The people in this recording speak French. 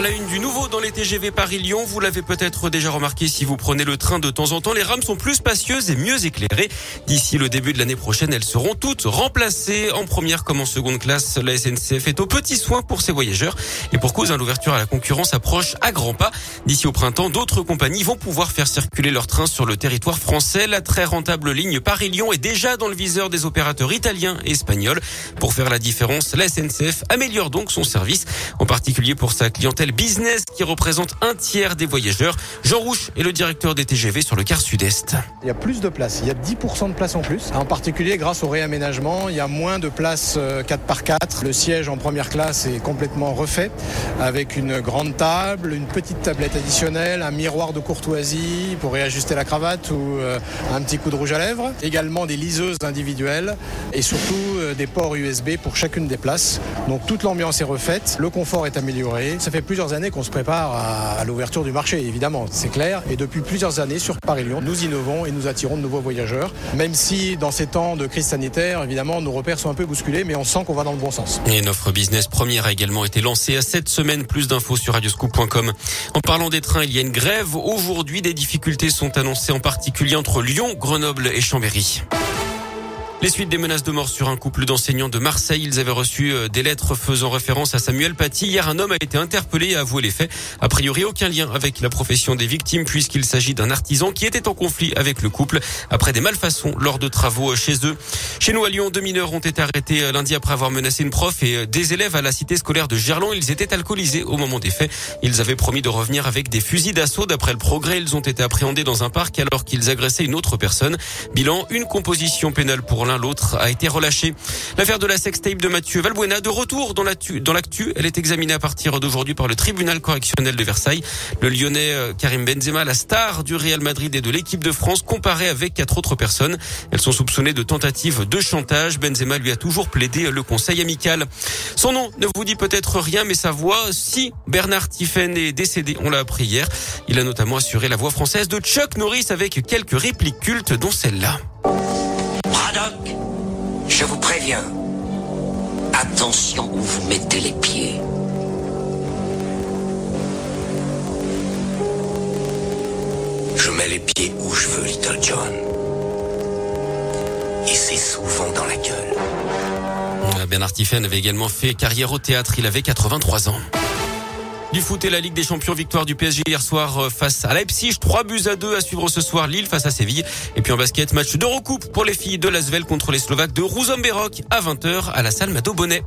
À la une du nouveau dans les TGV Paris-Lyon, vous l'avez peut-être déjà remarqué si vous prenez le train de temps en temps, les rames sont plus spacieuses et mieux éclairées. D'ici le début de l'année prochaine, elles seront toutes remplacées. En première comme en seconde classe, la SNCF est au petit soin pour ses voyageurs. Et pour cause, hein, l'ouverture à la concurrence approche à grands pas. D'ici au printemps, d'autres compagnies vont pouvoir faire circuler leurs trains sur le territoire français. La très rentable ligne Paris-Lyon est déjà dans le viseur des opérateurs italiens et espagnols. Pour faire la différence, la SNCF améliore donc son service, en particulier pour sa clientèle business qui représente un tiers des voyageurs. Jean Rouche est le directeur des TGV sur le quart sud-est. Il y a plus de places, il y a 10% de places en plus. En particulier grâce au réaménagement, il y a moins de places 4x4. Euh, le siège en première classe est complètement refait avec une grande table, une petite tablette additionnelle, un miroir de courtoisie pour réajuster la cravate ou euh, un petit coup de rouge à lèvres. Également des liseuses individuelles et surtout euh, des ports USB pour chacune des places. Donc toute l'ambiance est refaite, le confort est amélioré. Ça fait plusieurs années qu'on se prépare à, l'ouverture du marché, évidemment, c'est clair. Et depuis plusieurs années, sur Paris-Lyon, nous innovons et nous attirons de nouveaux voyageurs. Même si, dans ces temps de crise sanitaire, évidemment, nos repères sont un peu bousculés, mais on sent qu'on va dans le bon sens. Et une offre business première a également été lancée à cette semaine. Plus d'infos sur radioscoop.com. En parlant des trains, il y a une grève. Aujourd'hui, des difficultés sont annoncées, en particulier entre Lyon, Grenoble et Chambéry. Les suites des menaces de mort sur un couple d'enseignants de Marseille. Ils avaient reçu euh, des lettres faisant référence à Samuel Paty. Hier, un homme a été interpellé et a avoué les faits. A priori, aucun lien avec la profession des victimes puisqu'il s'agit d'un artisan qui était en conflit avec le couple après des malfaçons lors de travaux euh, chez eux. Chez nous, à Lyon, deux mineurs ont été arrêtés euh, lundi après avoir menacé une prof et des élèves à la cité scolaire de Gerland. Ils étaient alcoolisés au moment des faits. Ils avaient promis de revenir avec des fusils d'assaut. D'après le progrès, ils ont été appréhendés dans un parc alors qu'ils agressaient une autre personne. Bilan, une composition pénale pour l'autre a été relâché. L'affaire de la sextape de Mathieu Valbuena de retour dans l'actu. Elle est examinée à partir d'aujourd'hui par le tribunal correctionnel de Versailles. Le Lyonnais euh, Karim Benzema, la star du Real Madrid et de l'équipe de France, comparé avec quatre autres personnes. Elles sont soupçonnées de tentative de chantage. Benzema lui a toujours plaidé le conseil amical. Son nom ne vous dit peut-être rien, mais sa voix, si Bernard Tiffen est décédé, on l'a appris hier. Il a notamment assuré la voix française de Chuck Norris avec quelques répliques cultes, dont celle-là. Je vous préviens. Attention où vous mettez les pieds. Je mets les pieds où je veux, Little John. Et c'est souvent dans la gueule. Bernard Tiffen avait également fait carrière au théâtre. Il avait 83 ans. Du foot et la Ligue des Champions, victoire du PSG hier soir euh, face à Leipzig. 3 buts à 2 à suivre ce soir. Lille face à Séville. Et puis en basket, match de recoupe pour les filles de Lasvel contre les Slovaques de Rouzomberok à 20h à la salle Mado Bonnet.